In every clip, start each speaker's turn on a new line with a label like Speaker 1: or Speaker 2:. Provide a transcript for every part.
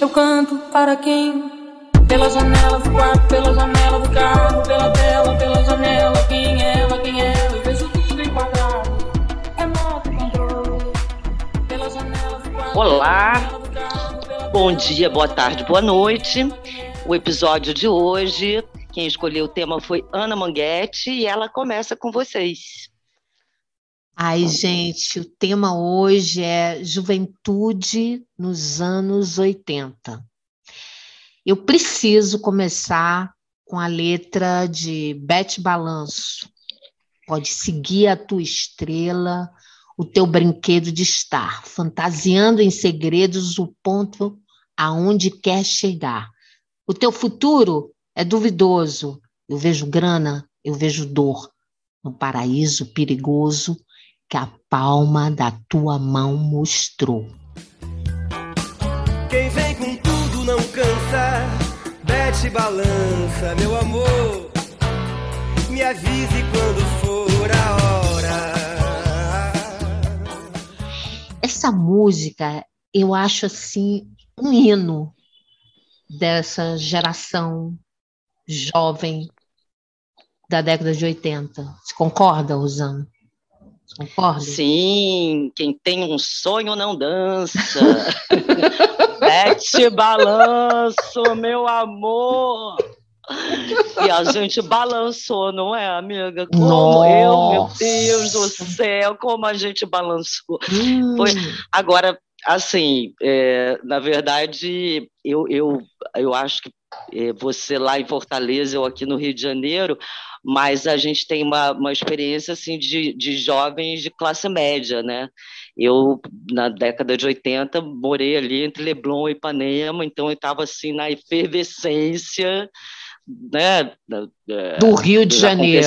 Speaker 1: Eu canto para quem? Pela janela do quarto, pela janela do carro, pela tela, pela janela. Quem é ela, quem é ela? Eu vejo tudo enquadrado. Remoto controle. Pela janela do quarto.
Speaker 2: Olá. Bom dia, boa tarde, boa noite. O episódio de hoje, quem escolheu o tema foi Ana Manguete e ela começa com vocês.
Speaker 3: Ai, gente, o tema hoje é juventude nos anos 80. Eu preciso começar com a letra de Bete Balanço. Pode seguir a tua estrela, o teu brinquedo de estar, fantasiando em segredos o ponto aonde quer chegar. O teu futuro é duvidoso. Eu vejo grana, eu vejo dor. No paraíso perigoso, que a palma da tua mão mostrou.
Speaker 4: Quem vem com tudo não cansa, bete balança, meu amor. Me avise quando for a hora.
Speaker 3: Essa música, eu acho assim, um hino dessa geração jovem da década de 80. Você concorda, Rosana? Concorda?
Speaker 2: Sim, quem tem um sonho não dança. Mete balanço, meu amor. E a gente balançou, não é, amiga? Como
Speaker 3: Nossa.
Speaker 2: eu, meu Deus do céu, como a gente balançou.
Speaker 3: Hum,
Speaker 2: Foi- Agora, assim, é, na verdade, eu, eu, eu acho que é, você lá em Fortaleza, eu aqui no Rio de Janeiro, mas a gente tem uma, uma experiência assim de, de jovens de classe média, né? Eu, na década de 80, morei ali entre Leblon e Ipanema, então eu estava assim na efervescência né,
Speaker 3: do Rio de Janeiro.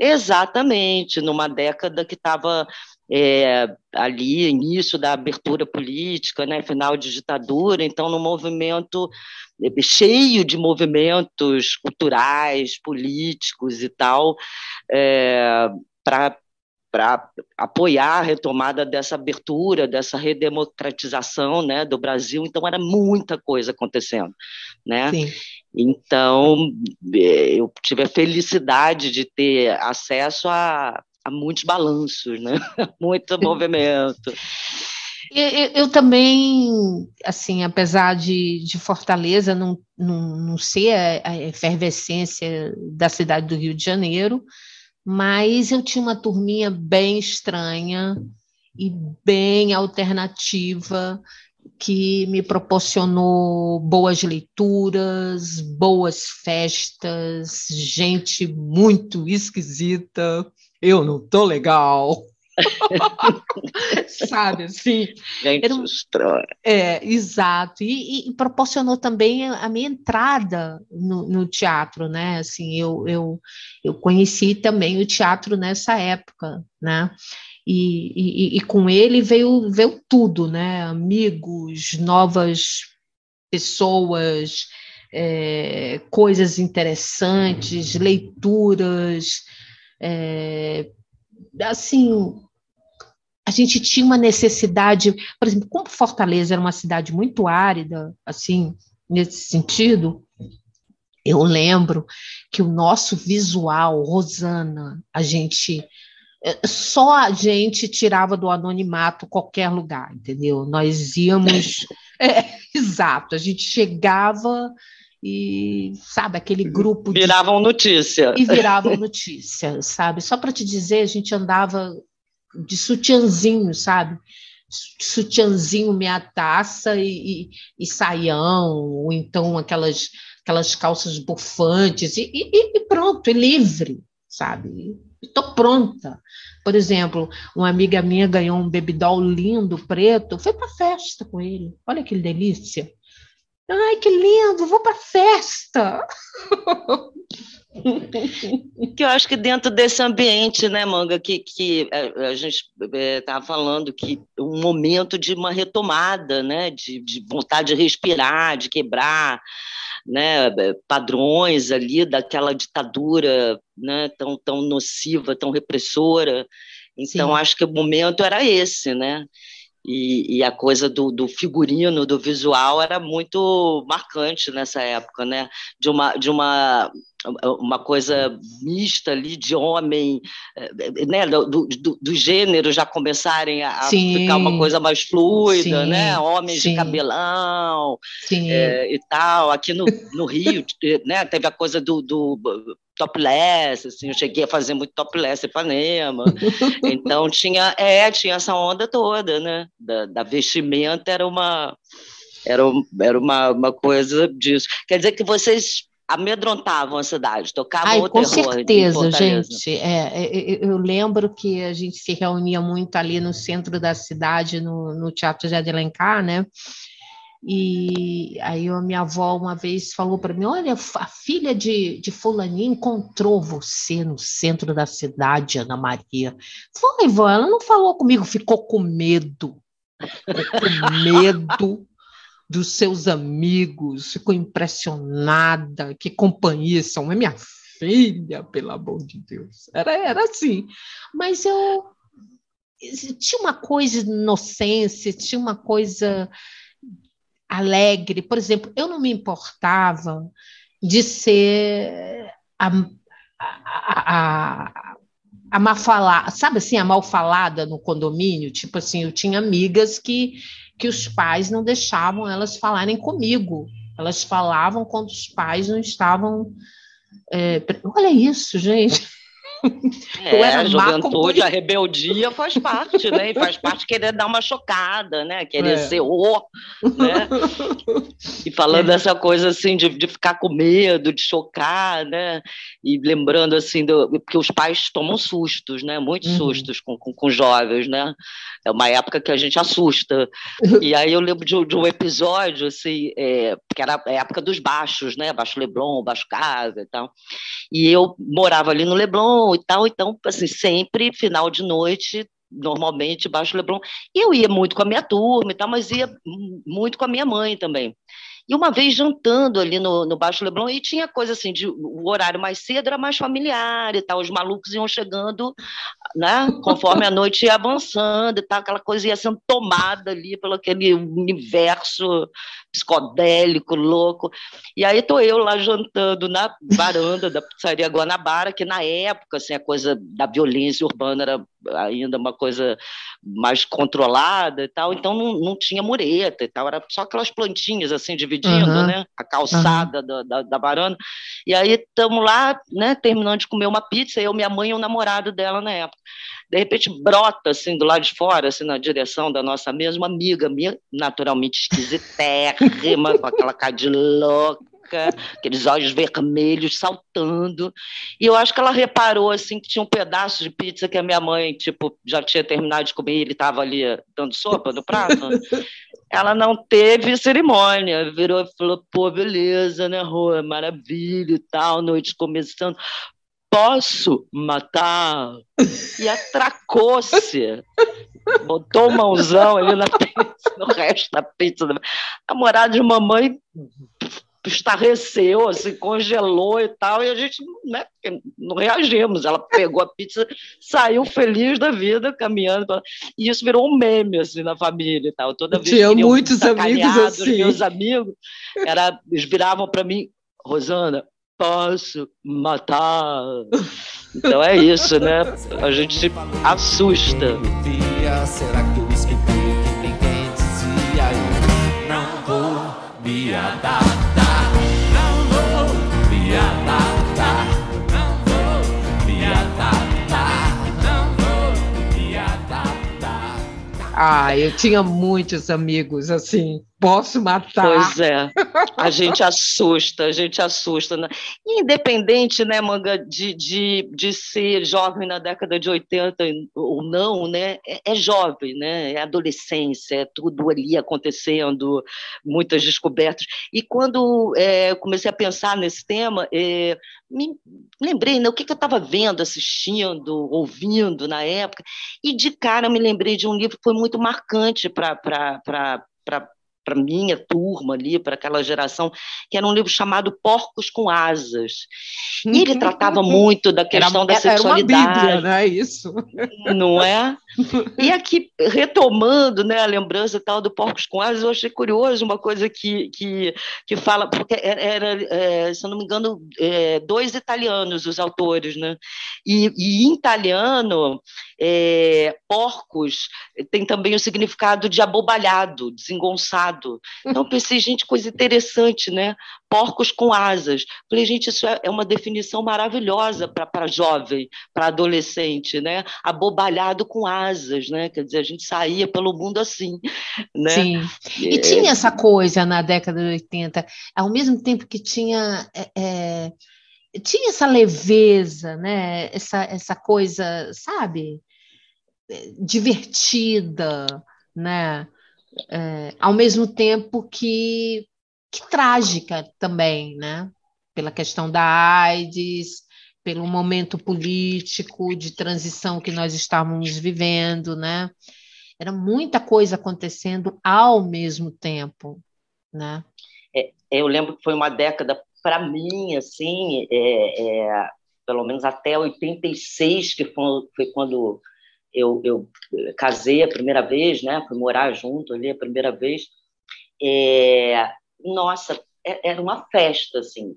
Speaker 2: Exatamente, numa década que estava ali, início da abertura política, né, final de ditadura, então num movimento eh, cheio de movimentos culturais, políticos e tal, para para apoiar a retomada dessa abertura, dessa redemocratização né, do Brasil. Então, era muita coisa acontecendo. Né?
Speaker 3: Sim.
Speaker 2: Então, eh, eu tive a felicidade de ter acesso a, a muitos balanços, né? muito movimento.
Speaker 3: Eu- eu também, assim, apesar de, de Fortaleza não, não, não ser a, a efervescência da cidade do Rio de Janeiro, mas eu tinha uma turminha bem estranha e bem alternativa que me proporcionou boas leituras, boas festas, gente muito esquisita. Eu não tô legal. Sabe assim?
Speaker 2: Gente
Speaker 3: Era um-. É, exato. E, e- proporcionou também a a minha entrada no, no teatro, né? Assim, eu, eu, eu conheci também o teatro nessa época, né? E, e, e com ele veio, veio tudo, né? Amigos, novas pessoas, é, coisas interessantes, leituras, é, assim, a gente tinha uma necessidade, por exemplo, como Fortaleza era uma cidade muito árida, assim, nesse sentido, eu lembro que o nosso visual, Rosana, a gente eh, só a gente tirava do anonimato qualquer lugar, entendeu? Nós íamos, é, exato, a gente chegava e sabe aquele grupo de
Speaker 2: Viravam notícia.
Speaker 3: e viravam notícia, sabe? Só para te dizer, a gente andava de sutiãzinho, sabe? Sutiãzinho, meia taça e, e, e saião, ou então aquelas, aquelas calças bufantes, e, e, e pronto, e livre, sabe? Estou pronta. Por exemplo, uma amiga minha ganhou um bebidol lindo, preto, foi para festa com ele. Olha que delícia. Ai, que lindo, vou para festa.
Speaker 2: que eu acho que dentro desse ambiente, né, Manga, que, que a, a gente estava falando que um momento de uma retomada, né, de, de vontade de respirar, de quebrar, né, padrões ali daquela ditadura, né, tão tão nociva, tão repressora. Então
Speaker 3: Sim.
Speaker 2: acho que o momento era esse, né? E, e, a coisa do, do, figurino, do visual, era muito marcante nessa época, né? De uma, de uma, uma coisa mista ali de homem, eh, né? Do, do, do gênero já começarem a sim, ficar uma coisa mais fluida, sim, né? Homens sim. de cabelão é, e tal. Aqui no, no Rio, né? Teve a coisa do, do topless, assim, eu cheguei a fazer muito topless em Ipanema, então tinha, é, tinha essa onda toda, né, da, da vestimenta era uma, era, era uma, uma coisa disso. Quer dizer que vocês amedrontavam a cidade, tocavam Ai, o
Speaker 3: com certeza, gente. É, é, é, eu lembro que a gente se reunia muito ali no centro da cidade, no, no Teatro de Alencar, né? E aí a minha avó uma vez falou para mim: Olha, a filha de, de Fulaninha encontrou você no centro da cidade, Ana Maria. Foi, vó, ela não falou comigo, ficou com medo. Ficou com medo dos seus amigos, ficou impressionada. Que companhia são? É minha filha, pelo amor de Deus. Era, era assim. Mas eu. Tinha uma coisa de inocência, tinha uma coisa alegre. Por exemplo, eu não me importava de ser a, a, a, a falada, sabe assim, a mal falada no condomínio? Tipo assim, eu tinha amigas que, que os pais não deixavam elas falarem comigo. Elas falavam quando os pais não estavam. É, olha isso, gente.
Speaker 2: É, a juventude, a rebeldia faz parte, né? E faz parte querer dar uma chocada, né? Querer é. ser o, né? E falando é. dessa coisa assim de, de ficar com medo, de chocar, né? E lembrando assim, do, porque os pais tomam sustos, né? Muitos uhum. sustos com, com, com, jovens, né? É uma época que a gente assusta. E aí eu lembro de, de um episódio, assim, é, que era a época dos baixos, né? Baixo Leblon, Baixo Casa e tal. E eu morava ali no Leblon, e tal. Então, assim, sempre final de noite, normalmente Baixo Leblon. Eu ia muito com a minha turma e tal, mas ia muito com a minha mãe também. E uma vez jantando ali no, no Baixo Leblon, e tinha coisa assim, de, o horário mais cedo era mais familiar e tal, os malucos iam chegando, né, conforme a noite ia avançando e tal, aquela coisa ia sendo tomada ali pelo aquele universo psicodélico, louco. E aí tô eu lá jantando na varanda da pizzaria Guanabara, que na época, assim, a coisa da violência urbana era ainda uma coisa mais controlada e tal, então não, não tinha mureta e tal, era só aquelas plantinhas assim dividindo, uhum. né, a calçada uhum. da, da, da, varanda. E aí estamos lá, né, terminando de comer uma pizza, eu, minha mãe e o namorado dela na época. De repente brota assim do lado de fora, assim na direção da nossa mesma amiga minha, naturalmente esquisitérrima, com aquela cara de louca aqueles olhos vermelhos saltando. E eu acho que ela reparou assim que tinha um pedaço de pizza que a minha mãe, tipo, já tinha terminado de comer e ele estava ali dando sopa no prato. ela não teve cerimônia, virou e falou: pô, beleza, né, Rua? Maravilha e tal, noite começando. Posso matar? E atracou-se. Botou o mãozão ali na pizza, no resto da pizza. Namorado de mamãe estarreceu, assim, congelou e tal, e a gente né, não reagimos. Ela pegou a pizza, saiu feliz da vida, caminhando, e isso virou um meme assim, na família e tal. Toda vez
Speaker 3: Tinha muitos amigos assim.
Speaker 2: meus amigos, era, eles viravam para mim, Rosana, posso matar. Então é isso, né? A gente se assusta. Será que que
Speaker 3: Ah, eu tinha muitos amigos assim posso matar.
Speaker 2: Pois é, a gente assusta, a gente assusta. Né? Independente, né, Manga, de, de, de ser jovem na década de 80 ou não, né, é, é jovem, né, é adolescência, é tudo ali acontecendo, muitas descobertas. E quando é, comecei a pensar nesse tema, é, me lembrei né, o que, que eu estava vendo, assistindo, ouvindo na época, e de cara me lembrei de um livro que foi muito marcante para para minha turma ali, para aquela geração, que era um livro chamado Porcos com Asas. E ele tratava muito da questão era, da sexualidade. Era uma
Speaker 3: bíblia, né? Isso.
Speaker 2: Não é? E aqui, retomando né, a lembrança tal do Porcos com Asas, eu achei curioso uma coisa que, que, que fala, porque era, é, se eu não me engano, é, dois italianos os autores, né? E, e em italiano, é, porcos tem também o significado de abobalhado, desengonçado. Então, pensei, gente, coisa interessante, né? Porcos com asas. Falei, gente, isso é, é uma definição maravilhosa para jovem, para adolescente, né? Abobalhado com asas, né? Quer dizer, a gente saía pelo mundo assim, né?
Speaker 3: Sim. E é... tinha essa coisa na década de 80, ao mesmo tempo que tinha. É, é tinha essa leveza, né? Essa, essa coisa, sabe? Divertida, né? É, ao mesmo tempo que, que trágica também, né? Pela questão da AIDS, pelo momento político de transição que nós estávamos vivendo, né? Era muita coisa acontecendo ao mesmo tempo, né?
Speaker 2: É, eu lembro que foi uma década para mim, assim, é, é, pelo menos até 86, que foi, foi quando eu, eu, casei a primeira vez, né? Fui morar junto ali a primeira vez. É, nossa, é, era uma festa, assim.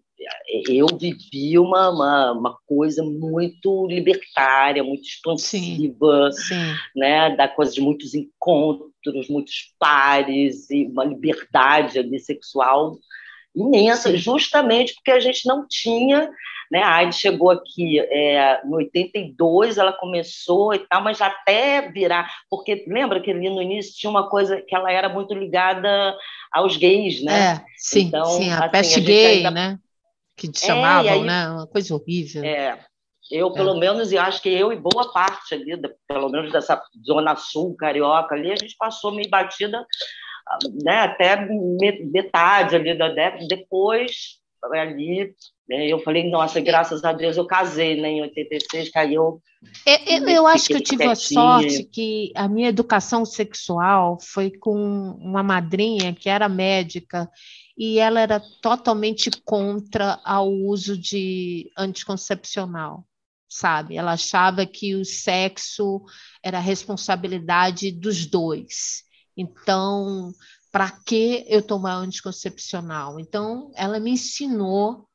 Speaker 2: Eu vivi uma, uma, uma coisa muito libertária, muito expansiva, sim, sim. né? Da coisa de muitos encontros, muitos pares e uma liberdade ali sexual imensa, Sim. justamente porque a gente não tinha, né? A AIDS chegou aqui é, em 82, ela começou e tal, mas até virar, porque lembra que ali no início tinha uma coisa que ela era muito ligada aos gays, né?
Speaker 3: É, sim, então, sim, a assim, peste a gay, ainda... né? Que é, chamavam, é, aí, né? Uma coisa horrível.
Speaker 2: É, eu, pelo é. menos, e acho que eu e boa parte ali, pelo menos dessa zona sul carioca ali, a gente passou meio batida né, até metade ali da década, depois ali né, eu falei, nossa, graças a Deus eu casei né, em 86, caiu.
Speaker 3: Eu, eu, eu acho que eu tive a sorte que a minha educação sexual foi com uma madrinha que era médica e ela era totalmente contra ao uso de anticoncepcional, sabe? Ela achava que o sexo era responsabilidade dos dois. Então, para que eu tomar anticoncepcional? Então, ela me ensinou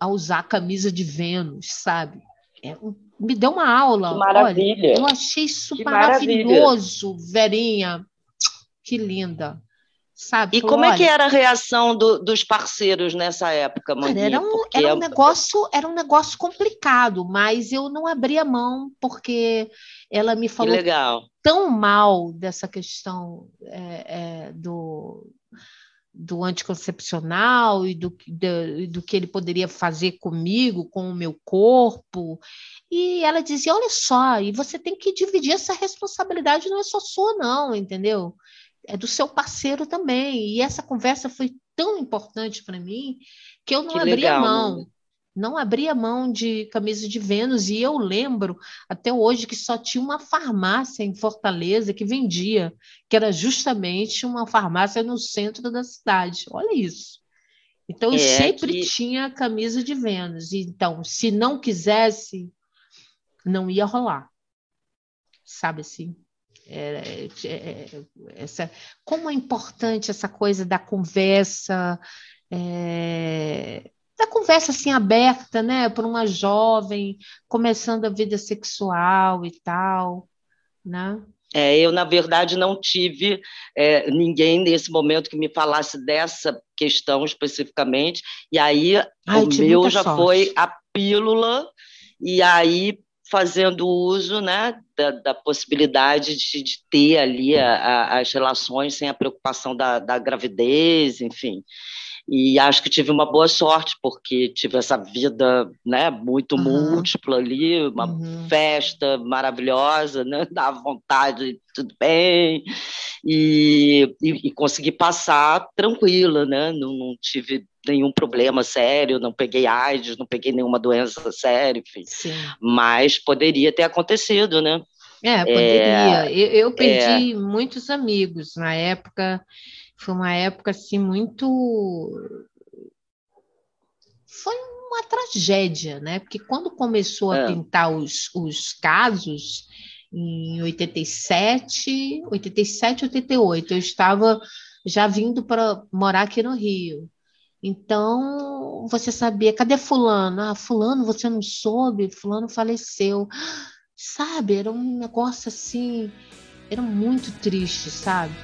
Speaker 3: a usar a camisa de Vênus, sabe? É, me deu uma aula.
Speaker 2: Que maravilha.
Speaker 3: Olha, eu achei isso que maravilhoso, maravilha. Verinha. Que linda. Sabe?
Speaker 2: E Falou, como é que era a reação do, dos parceiros nessa época, Mania?
Speaker 3: Era um, porque... era um negócio, era um negócio complicado, mas eu não abria mão porque ela me falou tão mal dessa questão é, é, do, do anticoncepcional e do, do, do, que ele poderia fazer comigo, com o meu corpo. E ela dizia: olha só, e você tem que dividir essa responsabilidade, não é só sua, não, entendeu? É do seu parceiro também. E essa conversa foi tão importante para mim que eu não que abria legal, mão. Né? não abria mão de camisa de Vênus, e eu lembro até hoje que só tinha uma farmácia em Fortaleza que vendia, que era justamente uma farmácia no centro da cidade. Olha isso. Então, eu é sempre que... tinha camisa de Vênus. Então, se não quisesse, não ia rolar. Sabe assim? É, é, é, essa, como é importante essa coisa da conversa, é, da conversa assim aberta, né, para uma jovem começando a vida sexual e tal, né?
Speaker 2: É, eu, na verdade, não tive é, ninguém nesse momento que me falasse dessa questão especificamente, e aí Ai, o meu já sorte. foi a pílula, e aí fazendo uso né, da, da possibilidade de, de, ter ali a, a, as relações sem a preocupação da, da gravidez, enfim. E acho que tive uma boa sorte, porque tive essa vida né, muito uhum. múltipla ali, uma uhum. festa maravilhosa, né, dá vontade, tudo bem, e, e, e consegui passar tranquila, né, não, não tive nenhum problema sério, não peguei AIDS, não peguei nenhuma doença séria, enfim. Sim. Mas poderia ter acontecido, né?
Speaker 3: É, poderia. É, eu, eu, perdi é... muitos amigos na época foi uma época assim muito foi uma tragédia, né? Porque quando começou a é. pintar os, os casos em 87, 87, 88, eu estava já vindo para morar aqui no Rio. Então, você sabia, cadê fulano? Ah, fulano, você não soube? Fulano faleceu. Sabe, era um negócio assim, era muito triste, sabe?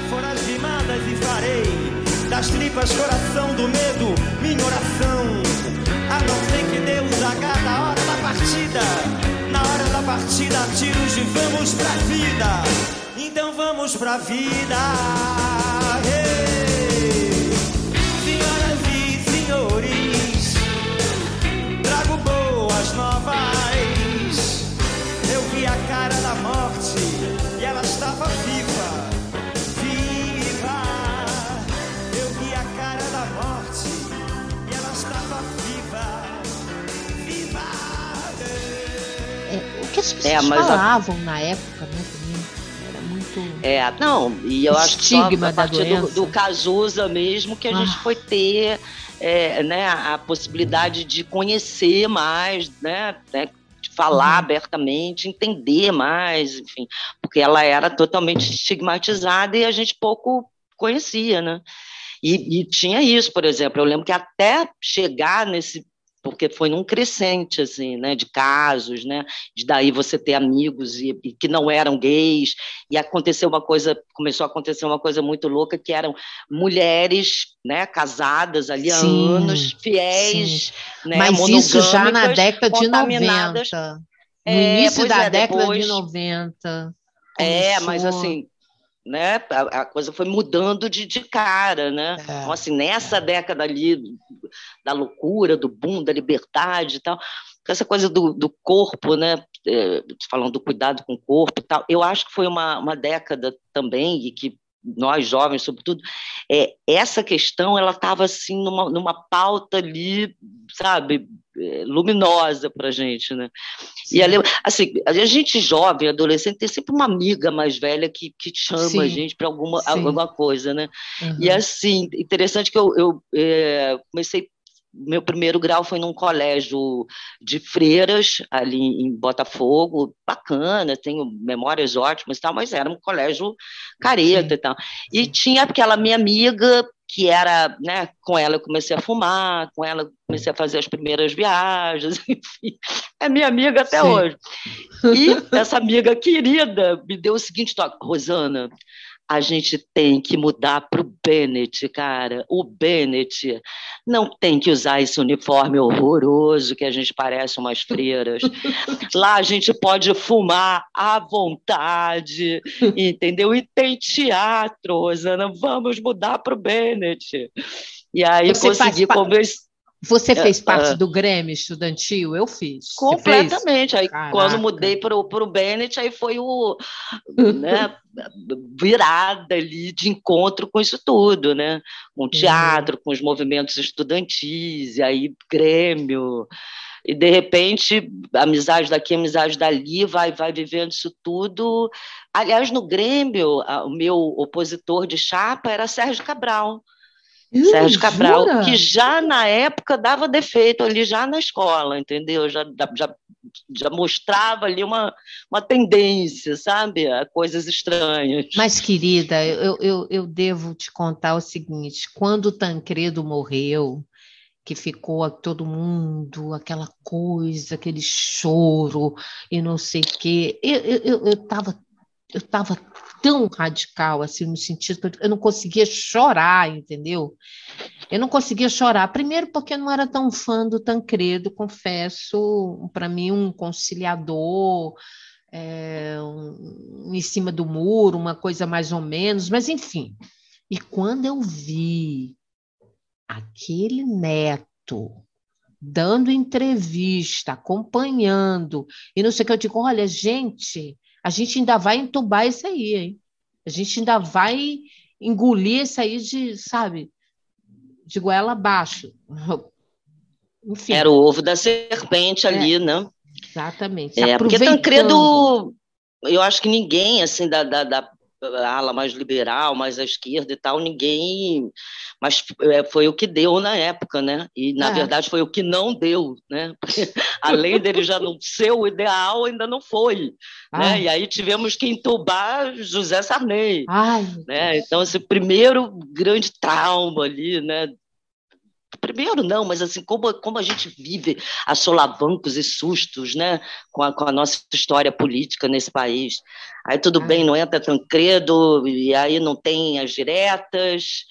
Speaker 4: Metáforas rimadas e farei das tripas coração do medo minha oração. A não ser que Deus agarre a hora da partida. Na hora da partida, tiros de vamos pra vida. Então vamos pra vida. Senhoras e senhores, trago boas novas.
Speaker 3: As pessoas é, falavam a... na época, né?
Speaker 2: É, não, e eu acho que só a partir do, do Cazuza mesmo que a ah. gente foi ter é, né, a possibilidade de conhecer mais, né, né de falar uhum. abertamente, entender mais, enfim, porque ela era totalmente estigmatizada e a gente pouco conhecia, né? E, e, tinha isso, por exemplo, eu lembro que até chegar nesse porque foi num crescente assim, né, de casos, né, de daí você ter amigos e, e, que não eram gays e aconteceu uma coisa, começou a acontecer uma coisa muito louca que eram mulheres, né, casadas ali há sim, anos, fiéis, sim. né,
Speaker 3: Mas isso já na década de 90. No é, início da é, década depois, de 90.
Speaker 2: É, mas assim, né? A, a, coisa foi mudando de, de cara, né? É, então, assim, nessa é. década ali da loucura, do boom, da liberdade e tal, essa coisa do, do corpo, né? É, falando do cuidado com o corpo e tal, eu acho que foi uma, uma década também e que nós jovens, sobretudo, é, essa questão ela estava assim numa, numa pauta ali, sabe, é, luminosa para a gente, né? Sim. E ali, assim, a gente jovem, adolescente, tem sempre uma amiga mais velha que, que chama Sim. a gente para alguma, alguma coisa, né? Uhum. E assim, interessante que eu, eu é, comecei meu primeiro grau foi num colégio de freiras, ali em Botafogo, bacana, tenho memórias ótimas e tal, mas era um colégio careta Sim. e tal. E tinha aquela minha amiga, que era, né, com ela eu comecei a fumar, com ela comecei a fazer as primeiras viagens, enfim, é minha amiga até Sim. hoje. E essa amiga querida me deu o seguinte toque, Rosana, a gente tem que mudar para o Bennett, cara. O Bennett não tem que usar esse uniforme horroroso que a gente parece umas freiras. Lá a gente pode fumar à vontade, entendeu? E tem teatro, Rosana. Vamos mudar para o Bennett. E aí Você consegui convencer.
Speaker 3: Você fez é, parte uh, do Grêmio estudantil? Eu fiz.
Speaker 2: Completamente. Aí, Caraca. quando mudei para o Bennett, aí foi o né, virada ali de encontro com isso tudo, né? Com o uhum. teatro, com os movimentos estudantis, e aí Grêmio. E, de repente, amizade daqui, amizade dali, vai, vai vivendo isso tudo. Aliás, no Grêmio, o meu opositor de chapa era Sérgio Cabral. Sérgio Cabral, jura? que já na época dava defeito ali, já na escola, entendeu? Já, já, já mostrava ali uma, uma tendência, sabe? A coisas estranhas.
Speaker 3: Mas, querida, eu, eu, eu devo te contar o seguinte: quando o Tancredo morreu, que ficou todo mundo, aquela coisa, aquele choro e não sei o quê, eu estava eu, eu, eu tava tão radical, assim, no sentido que eu não conseguia chorar, entendeu? Eu não conseguia chorar, primeiro porque eu não era tão fã do Tancredo, confesso, para mim um conciliador, é, um, em cima do muro, uma coisa mais ou menos, mas enfim. E quando eu vi aquele neto dando entrevista, acompanhando, e não sei o que, eu digo, olha, gente, a gente ainda vai entubar isso aí, hein? A gente ainda vai engolir isso aí de, sabe, de goela abaixo.
Speaker 2: Enfim. Era o ovo da serpente ali, é, né?
Speaker 3: Exatamente.
Speaker 2: É, porque Tancredo eu acho que ninguém, assim, da, da, da ala mais liberal, mais à esquerda e tal, ninguém. Mas é, foi o que deu na época, né? E, na é. verdade, foi o que não deu, né? Porque, além dele já não ser o ideal, ainda não foi. Né? E aí tivemos que entubar José Sarney. Ai. Né? Então, esse primeiro grande trauma ali, né? Primeiro não, mas assim, como, como a gente vive a solavancos e sustos, né, com a, com a nossa história política nesse país. Aí tudo ah. bem, não entra Tancredo, e aí não tem as diretas,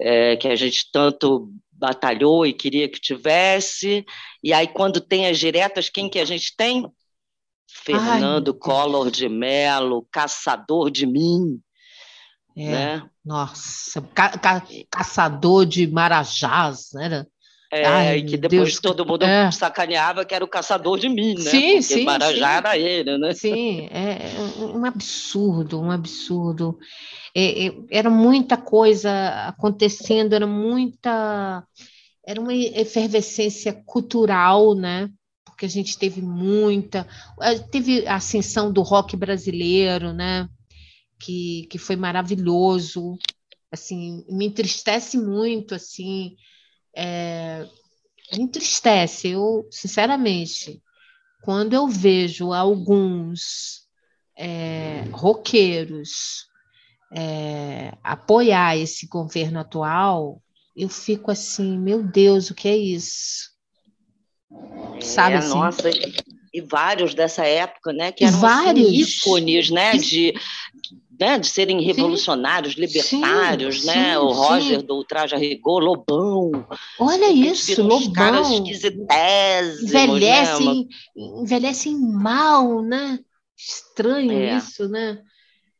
Speaker 2: é, que a gente tanto batalhou e queria que tivesse, e aí quando tem as diretas, quem que a gente tem? Fernando Ai, Collor de Mello, caçador de mim,
Speaker 3: é, né? Nossa, ca ca caçador de marajás, né?
Speaker 2: É, Ai, que depois Deus, todo mundo é. sacaneava que era o caçador de mim, né? Sim, Porque sim. Marajá sim. era ele, né?
Speaker 3: Sim, é, é um absurdo, um absurdo. É, é, era muita coisa acontecendo, era muita. Era uma efervescência cultural, né? Porque a gente teve muita. Eh, teve a ascensão do rock brasileiro, né? Que, que foi maravilhoso. Assim, me entristece muito, assim, é, me entristece, eu, sinceramente, quando eu vejo alguns é, roqueiros é, apoiar esse governo atual, eu fico assim, meu Deus, o que é isso?
Speaker 2: Sabe é, assim? Nossa, e vários dessa época, né, que eram assim, vários. Assim, ícones, né, de né, de serem revolucionários, sim, libertários, sim, né? Sim, o Roger do Ultraje a Rigor, Lobão.
Speaker 3: Olha isso, Lobão.
Speaker 2: caras.
Speaker 3: Né, envelhecem, né? envelhecem mal, né? Estranho é. isso, né?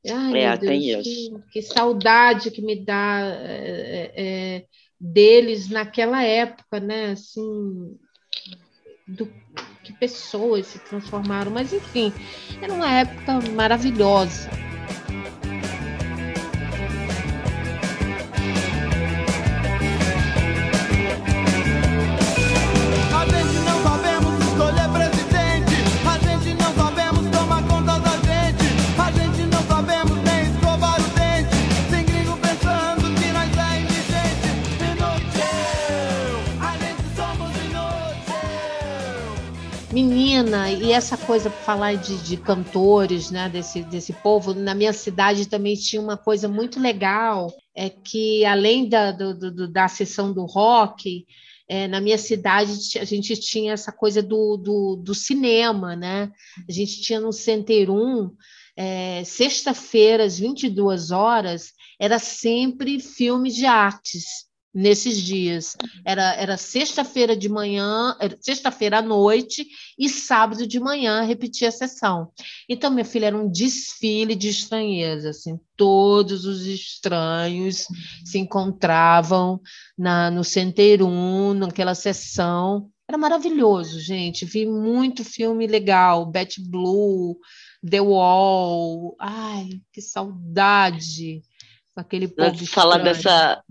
Speaker 3: Ai, é, Deus, tem isso. Que, que, saudade que me dá é, é, deles naquela época, né? Assim, do que pessoas se transformaram, mas enfim, era uma época maravilhosa. Menina, e essa coisa, falar de, de cantores, né, desse, desse povo, na minha cidade também tinha uma coisa muito legal, é que além da, do, do, da sessão do rock, é, na minha cidade a gente tinha essa coisa do, do, do cinema, né? A gente tinha no Center 1, é, sexta-feira, às 22 horas, era sempre filme de artes nesses dias. Era, era sexta-feira de manhã, sexta-feira à noite e sábado de manhã repetia a sessão. Então, minha filha, era um desfile de estranheza, assim, todos os estranhos se encontravam na, no Center 1, naquela sessão. Era maravilhoso, gente. Vi muito filme legal, Betty Blue, The Wall. Ai, que saudade aquele povo.
Speaker 2: Falar dessa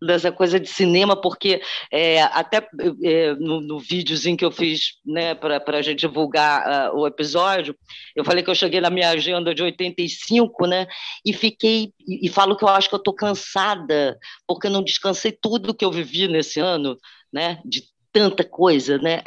Speaker 2: dessa coisa de cinema, porque é, até é, no, no videozinho que eu fiz né, para a gente divulgar uh, o episódio, eu falei que eu cheguei na minha agenda de 85, né, e fiquei, e, e falo que eu acho que eu estou cansada, porque eu não descansei tudo que eu vivi nesse ano, né, de tanta coisa, né?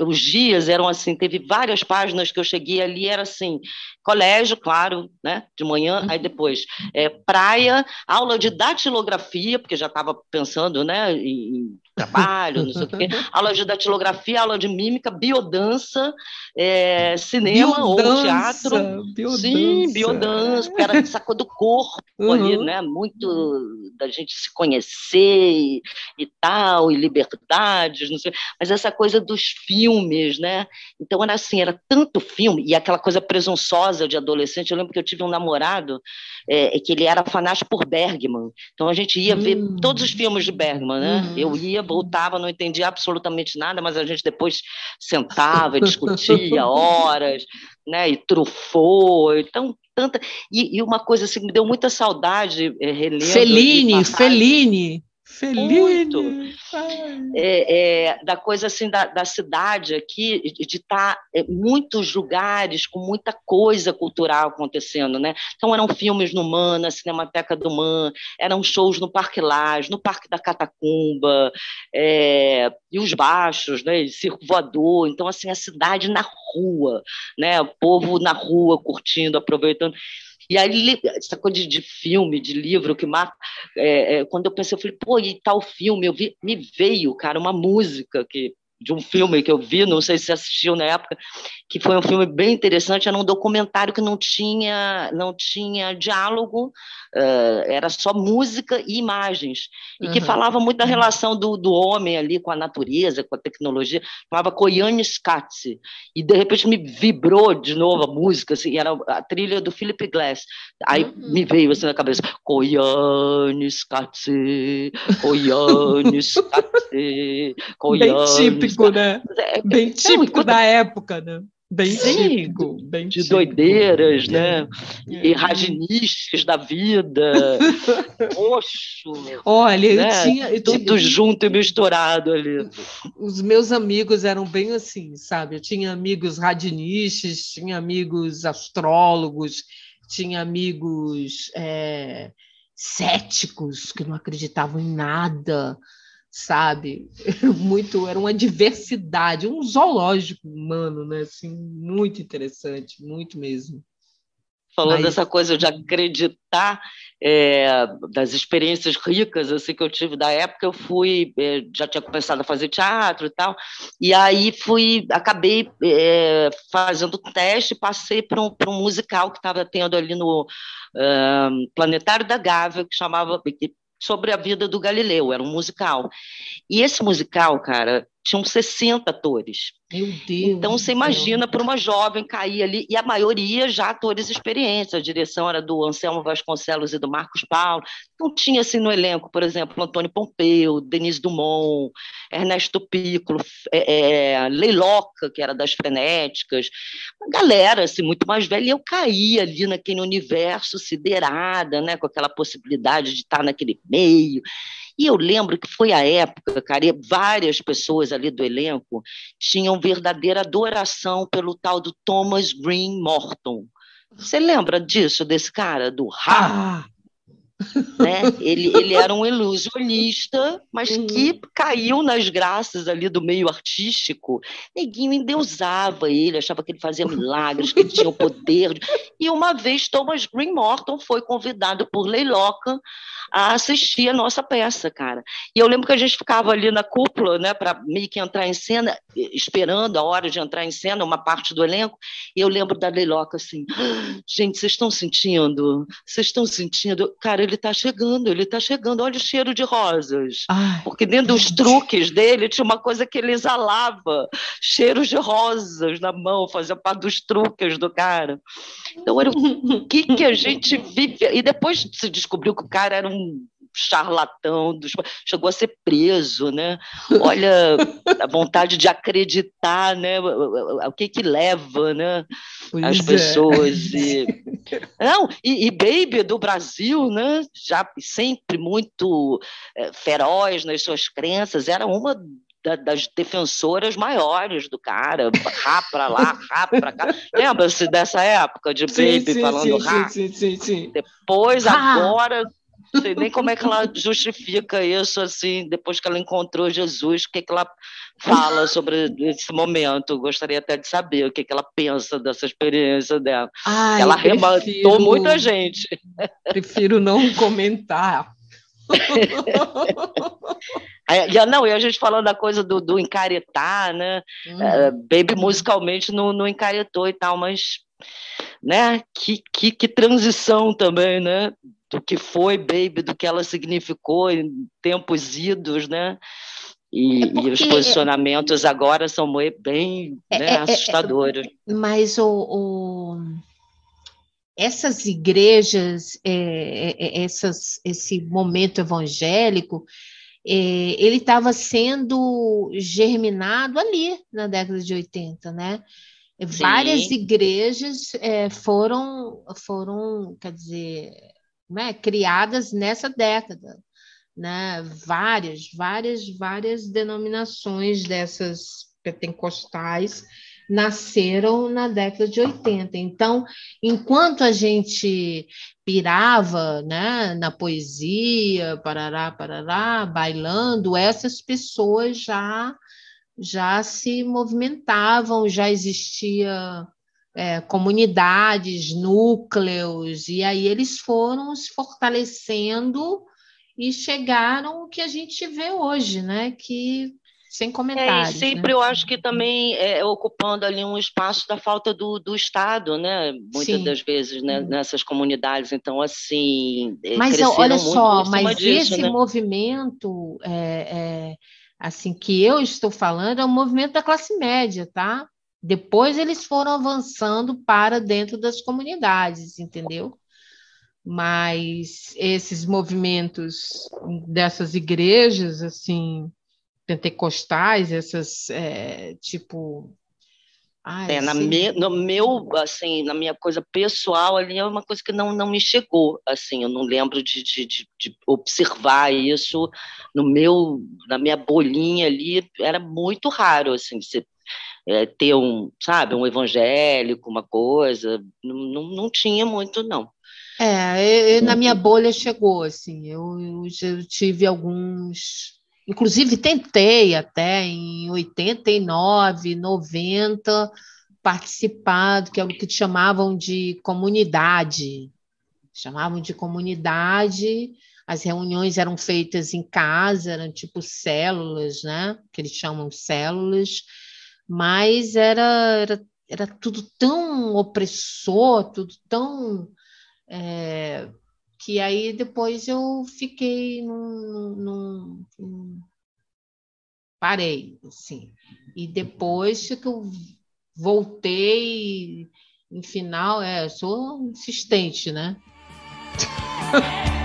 Speaker 2: Os dias eram assim, teve várias páginas que eu cheguei ali, era assim, colégio, claro, né? De manhã, aí uhum. depois é, praia, aula de datilografia, porque já estava pensando, né? Em, trabalho, não sei o quê, aula de datilografia, aula de mímica, biodança, é, cinema biodança, ou teatro. Biodança. Sim, biodança, porque era essa coisa do corpo uhum. ali, né? Muito da gente se conhecer e, e, tal, e liberdades, não sei, mas essa coisa dos filmes, né? Então era assim, era tanto filme, e aquela coisa presunçosa de adolescente. Eu lembro que eu tive um namorado é, que ele era fanático por Bergman, então a gente ia ver hum. todos os filmes de Bergman, né? Hum. Eu ia voltava, não entendia absolutamente nada, mas a gente depois sentava e discutia horas, né? E trufou, então tanta e, e, uma coisa assim que me deu muita saudade é, relendo.
Speaker 3: Feline, Feline. Feliz!
Speaker 2: É, é, da coisa assim da, da cidade aqui, de estar tá, é, muitos lugares com muita coisa cultural acontecendo, né? Então eram filmes no MAN, na Cinemateca do MAN, eram shows no Parque Lage, no Parque da Catacumba, é, e os baixos, né? E circo voador. Então, assim, a cidade na rua, né? O povo na rua curtindo, aproveitando. E aí, essa coisa de, de filme, de livro, que marca. É, é, quando eu pensei, eu falei, pô, e tal filme? Eu vi, me veio, cara, uma música que de um filme que eu vi, não sei se você assistiu na época, que foi um filme bem interessante, era um documentário que não tinha, não tinha diálogo, uh, era só música e imagens, e uhum. que falava muito da relação do, do homem ali com a natureza, com a tecnologia, chamava Koyane Skatse, e de repente me vibrou de novo a música, assim, era a trilha do Philip Glass, aí uhum. me veio assim na cabeça, Koyane Skatse, Koyane Skatse,
Speaker 3: Koyane... Bem típico, né? É, bem típico da época, né? Bem
Speaker 2: Sim, típico, bem de típico. doideiras, né? É. E raginistas da vida. Oxo!
Speaker 3: Olha, né? eu tinha. Eu
Speaker 2: Tudo
Speaker 3: tinha...
Speaker 2: junto e misturado ali.
Speaker 3: Os meus amigos eram bem assim, sabe? Eu tinha amigos radinistas, tinha amigos astrólogos, tinha amigos é, céticos que não acreditavam em nada sabe? Muito, era uma diversidade, um zoológico humano, né? Assim, muito interessante, muito mesmo.
Speaker 2: Falando Mas... dessa coisa de acreditar é, das experiências ricas assim que eu tive da época, eu fui, é, já tinha começado a fazer teatro e tal, e aí fui, acabei é, fazendo teste, passei para um, um musical que estava tendo ali no uh, Planetário da Gávea, que chamava, sobre a vida do Galileu, era um musical. E esse musical, cara, tinham 60 atores.
Speaker 3: Meu Deus.
Speaker 2: Então você imagina para uma jovem cair ali, e a maioria já atores experientes, a direção era do Anselmo Vasconcelos e do Marcos Paulo. Então tinha assim no elenco, por exemplo, Antônio Pompeu, Denise Dumont, Ernesto Piccolo, é, é, Leiloca, que era das frenéticas, uma galera assim, muito mais velha, e eu caí ali naquele universo siderada, né, com aquela possibilidade de estar naquele meio. E eu lembro que foi a época, cara, várias pessoas ali do elenco tinham verdadeira adoração pelo tal do Thomas Green Morton. Você lembra disso, desse cara, do Ra? Ah. Né? Ele, ele era um ilusionista, mas uhum. que caiu nas graças ali do meio artístico. Neguinho endeusava ele, achava que ele fazia milagres, que ele tinha o poder. E uma vez Thomas Green Morton foi convidado por Leiloca a assistir a nossa peça, cara. E eu lembro que a gente ficava ali na cúpula, né, para meio que entrar em cena, esperando a hora de entrar em cena, uma parte do elenco, e eu lembro da Leiloca assim: ah, gente, vocês estão sentindo? Vocês estão sentindo? Cara, ele está chegando, ele está chegando, olha o cheiro de rosas. Ai, Porque dentro dos truques dele tinha uma coisa que ele exalava: cheiros de rosas na mão, fazia parte dos truques do cara. Então, era o que, que a gente vive. E depois se descobriu que o cara era um charlatão, dos... chegou a ser preso, né? Olha a vontade de acreditar, né? O que que leva, né? Pois As é. pessoas e... não e, e, Baby do Brasil, né? Já sempre muito é, feroz nas suas crenças, era uma das defensoras maiores do cara, rá para lá, rá para cá. Lembra-se dessa época de Baby sim, sim, falando sim, rá? Sim, sim, sim, Depois, agora, não sei nem como é que ela justifica isso, assim, depois que ela encontrou Jesus, o que, que ela fala sobre esse momento. Gostaria até de saber o que, que ela pensa dessa experiência dela.
Speaker 3: Ai,
Speaker 2: ela arrematou muita gente.
Speaker 3: Prefiro não comentar.
Speaker 2: e, não, e a gente falando da coisa do, do encaretar, né? Hum. Uh, Baby musicalmente não, não encaretou e tal, mas né? Que, que, que transição também, né? Do que foi Baby, do que ela significou em tempos idos, né? E, é e os posicionamentos agora são bem é, né, é, é, assustadores.
Speaker 3: mas o, o, essas igrejas, essas, esse momento evangélico, ele estava sendo germinado ali na década de 80, né? Sim. Várias igrejas foram, foram, quer dizer, né, criadas nessa década. né? Várias, várias, várias denominações dessas pentecostais nasceram na década de 80. Então, enquanto a gente pirava né, na poesia, parará, parará, bailando, essas pessoas já, já se movimentavam, já existia é, comunidades, núcleos, e aí eles foram se fortalecendo e chegaram o que a gente vê hoje, né? Que sem comentários.
Speaker 2: É, e sempre
Speaker 3: né?
Speaker 2: eu acho que também é, ocupando ali um espaço da falta do, do Estado, né? Muitas Sim. das vezes né? nessas comunidades. Então, assim.
Speaker 3: É, mas olha só, mas disso, esse né? movimento é, é, assim que eu estou falando é o movimento da classe média, tá? Depois eles foram avançando para dentro das comunidades, entendeu? Mas esses movimentos dessas igrejas, assim, pentecostais, essas, é, tipo...
Speaker 2: Ai, é, na me, no meu, assim, na minha coisa pessoal ali é uma coisa que não, não me chegou, assim, eu não lembro de, de, de, de observar isso no meu, na minha bolinha ali, era muito raro, assim, você é, ter um, sabe, um evangélico, uma coisa, não, não, não tinha muito, não.
Speaker 3: É, eu, na minha bolha chegou, assim, eu, eu, eu tive alguns Inclusive, tentei até em 89, 90 participar do que é o que chamavam de comunidade. Chamavam de comunidade. As reuniões eram feitas em casa, eram tipo células, né? Que eles chamam células, mas era, era, era tudo tão opressor, tudo tão é, que aí depois eu fiquei num, num, num parei, assim. E depois que eu voltei, em final, é, sou insistente, né?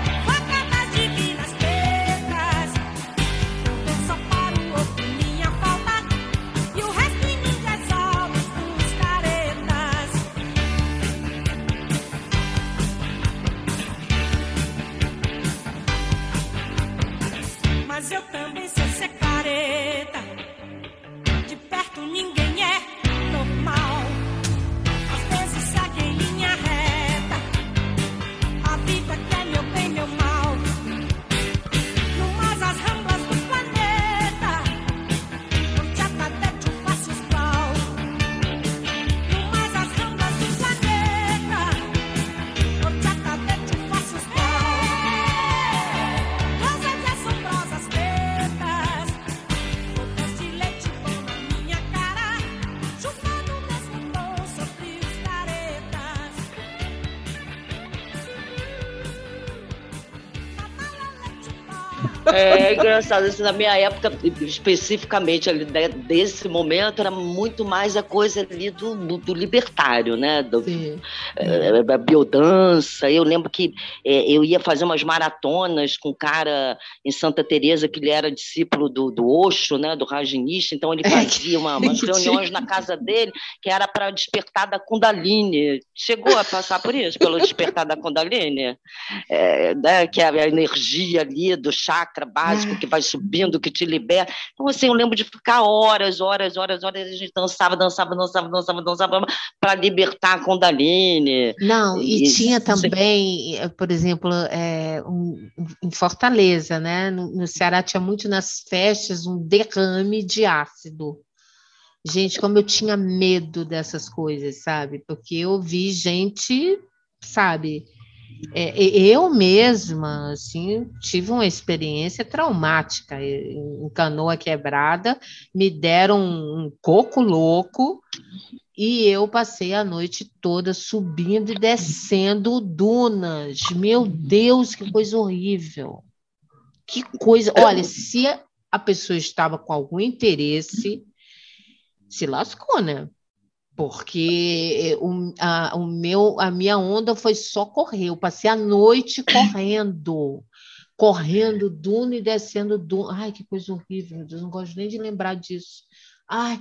Speaker 2: É engraçado, na minha época, especificamente ali desse momento, era muito mais a coisa ali do, do libertário, né? Do, a biodança. Eu lembro que é, eu ia fazer umas maratonas com um cara em Santa Teresa que ele era discípulo do, do Osho, né? Do Rajinista, então ele fazia uma, umas reuniões na casa dele que era para despertar da Kundalini. Chegou a passar por isso, pelo despertar da Kundalini? É, né? Que é a energia ali do chakra básico que vai subindo, que te libera. Então, assim, eu lembro de ficar horas, horas, horas, horas, a gente dançava, dançava, dançava, dançava, dançava, para libertar a Kundalini.
Speaker 3: Não, e, e tinha também, eh, por exemplo, é, um, em Fortaleza, né? No, no Ceará tinha muito nas festas um derrame de ácido. Gente, como eu tinha medo dessas coisas, sabe? Porque eu vi gente, sabe, é, eu mesma, assim, tive uma experiência traumática em canoa quebrada, me deram um coco louco e eu passei a noite toda subindo e descendo dunas. Meu Deus, que coisa horrível! Que coisa! Olha, se a pessoa estava com algum interesse, se lascou, né? porque o, a, o meu, a minha onda foi só correr. Eu passei a noite correndo, correndo duna e descendo duna. Ai, que coisa horrível, meu Deus, não gosto nem de lembrar disso. Ai.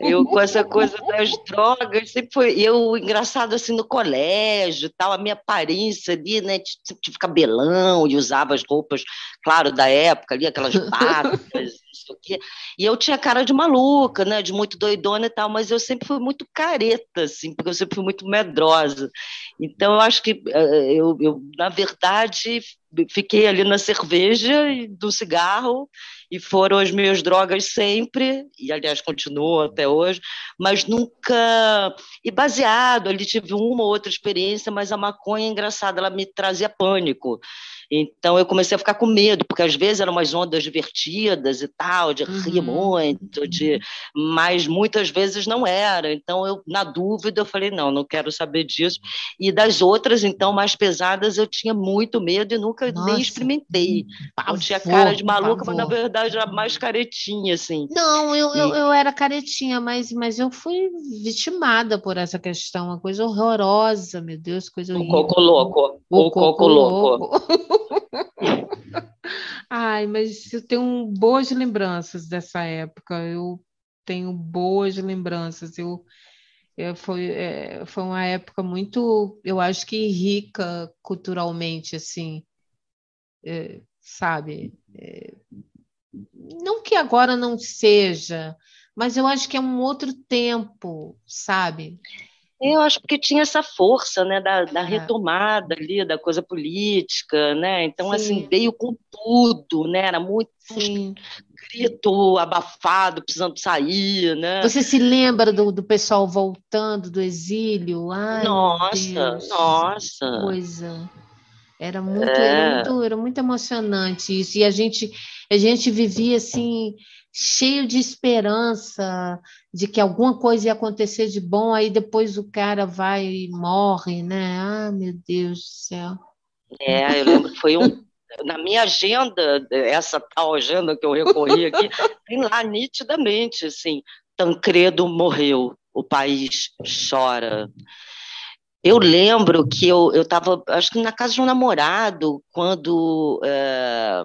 Speaker 2: Eu com essa coisa das drogas, sempre foi. Eu, engraçado assim, no colégio, tal, a minha aparência ali, né? Tive cabelão e usava as roupas, claro, da época ali, aquelas batas, isso aqui. E eu tinha cara de maluca, né? De muito doidona e tal, mas eu sempre fui muito careta, assim, porque eu sempre fui muito medrosa. Então, eu acho que eh, eu, eu na verdade, fiquei ali na cerveja e do cigarro e foram as minhas drogas sempre, e aliás continuo até hoje, mas nunca. E baseado, ali tive uma ou outra experiência, mas a maconha, engraçada, ela me trazia pânico. Então eu comecei a ficar com medo, porque às vezes eram umas ondas divertidas e tal, de rir uhum. muito, de... mas muitas vezes não era. Então eu, na dúvida, eu falei, não, não quero saber disso. E das outras, então, mais pesadas, eu tinha muito medo e nunca Nossa. nem experimentei. Pavor, eu tinha cara de maluca, mas na verdade era mais caretinha, assim.
Speaker 3: Não, eu, e... eu, eu era caretinha, mas, mas eu fui vitimada por essa questão, uma coisa horrorosa, meu Deus, coisa horrível.
Speaker 2: O coco louco. O, o coco, louco.
Speaker 3: Ai, mas eu tenho boas lembranças dessa época. Eu tenho boas lembranças. Eu, eu é, foi, é, foi uma época muito, eu acho que rica culturalmente, assim, é, sabe? É, não que agora não seja, mas eu acho que é um outro tempo, sabe?
Speaker 2: Eu acho que tinha essa força, né, da, da é. retomada ali, da coisa política, né? Então, assim, Sim. assim, veio com tudo, né? Era muito Sim. grito abafado, precisando sair, né?
Speaker 3: Você se lembra do, do pessoal voltando do exílio? Ai,
Speaker 2: nossa, nossa.
Speaker 3: Coisa. Era muito, é. era muito, era muito emocionante isso. E a gente, a gente vivia assim cheio de esperança de que alguma coisa ia acontecer de bom, aí depois o cara vai e morre, né? Ah, meu Deus do céu.
Speaker 2: É, eu lembro que foi um. Na minha agenda, essa tal agenda que eu recorri aqui, tem lá nitidamente, assim, Tancredo morreu, o país chora. Eu lembro que eu estava, acho que na casa de um namorado, quando é,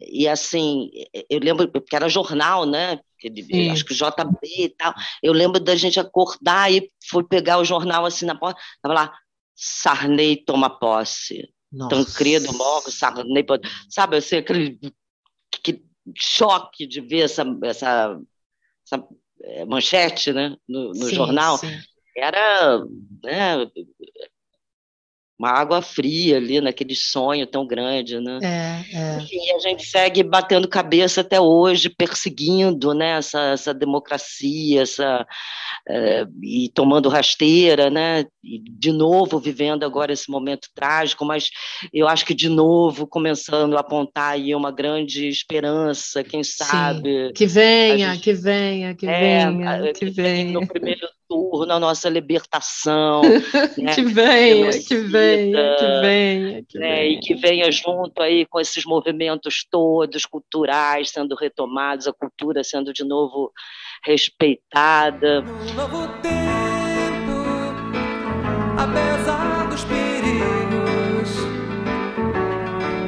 Speaker 2: e assim, eu lembro, porque era jornal, né? Acho que JB e tal. Eu lembro da gente acordar e fui pegar o jornal assim na porta, estava lá, Sarney toma posse. Nossa. Tancredo morre, Sarney. Sabe, assim, aquele que choque de ver essa, essa, essa eh, manchete né, no, no sim, jornal. Sim. Era né, uma água fria ali naquele sonho tão grande, né?
Speaker 3: É, é.
Speaker 2: Enfim, a gente segue batendo cabeça até hoje, perseguindo né, essa, essa democracia, essa, é, e tomando rasteira, né? E de novo vivendo agora esse momento trágico, mas eu acho que de novo começando a apontar aí uma grande esperança, quem sabe.
Speaker 3: Sim. Que venha, gente, que venha, que é, venha, que venha.
Speaker 2: No primeiro turno, a nossa libertação.
Speaker 3: né? que venha, que venha, que venha. Que
Speaker 2: né? E que venha junto aí com esses movimentos todos culturais sendo retomados, a cultura sendo de novo respeitada.
Speaker 4: Um novo tempo, apesar dos perigos,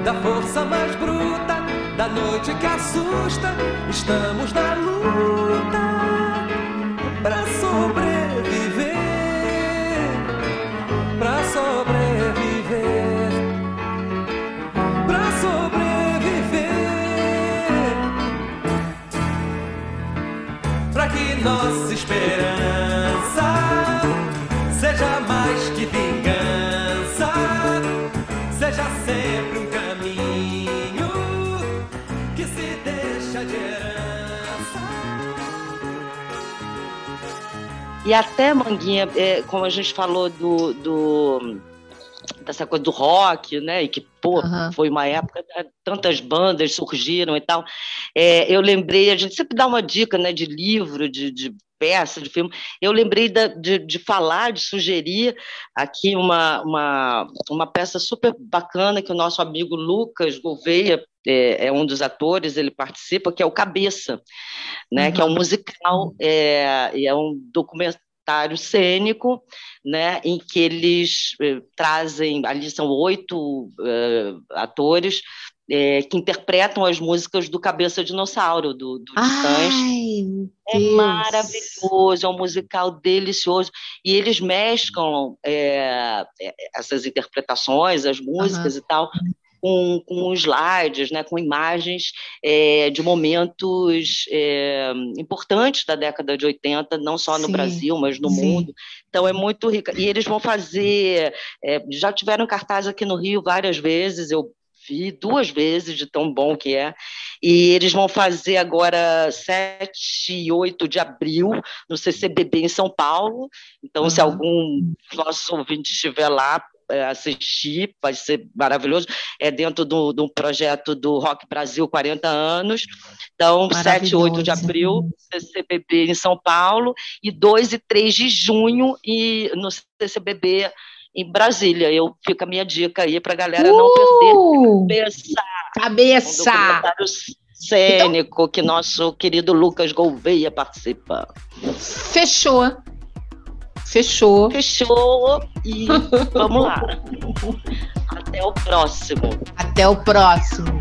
Speaker 4: da força mais bruta, da noite que assusta, estamos na luta para sobreviver, nossa esperança seja mais que vingança, seja sempre um caminho que se deixa de herança.
Speaker 2: E até, Manguinha, é, como a gente falou do, do, dessa coisa do rock, né? E que, pô, uhum. foi uma época, né, tantas bandas surgiram e tal. É, eu lembrei, a gente sempre dá uma dica, né? De livro, de, de peça, de filme. Eu lembrei da, de, de falar, de sugerir aqui uma, uma, uma peça super bacana que o nosso amigo Lucas Gouveia é, é, um dos atores, ele participa, que é o Cabeça, né, uhum. que é um musical, é, e é um documentário cênico, né, em que eles eh, trazem, ali são oito eh, atores, é, que interpretam as músicas do Cabeça Dinossauro, do, do
Speaker 3: Ai,
Speaker 2: É maravilhoso, é um musical delicioso. E eles mesclam essas interpretações, as músicas uhum. e tal, com, com slides, né, com imagens é, de momentos é, importantes da década de 80, não só no sim, Brasil, mas no sim. mundo. Então é muito rica. E eles vão fazer, é, já tiveram cartaz aqui no Rio várias vezes, eu vi duas vezes de tão bom que é. E eles vão fazer agora 7 e 8 de abril no CCBB em São Paulo. Então, uhum. se algum dos nossos ouvintes estiver lá, assistir, vai ser maravilhoso. É dentro do, do projeto do Rock Brasil 40 anos. Então, 7 e 8 de abril, CCBB em São Paulo, e 2 e 3 de junho e no CCBB em Brasília. Eu fica a minha dica aí para a galera uh! não perder cabeça.
Speaker 3: Cabeça!
Speaker 2: Um cênico então... que nosso querido Lucas Gouveia participa.
Speaker 3: Fechou. Fechou.
Speaker 2: Fechou e vamos lá. Até o próximo.
Speaker 3: Até o próximo.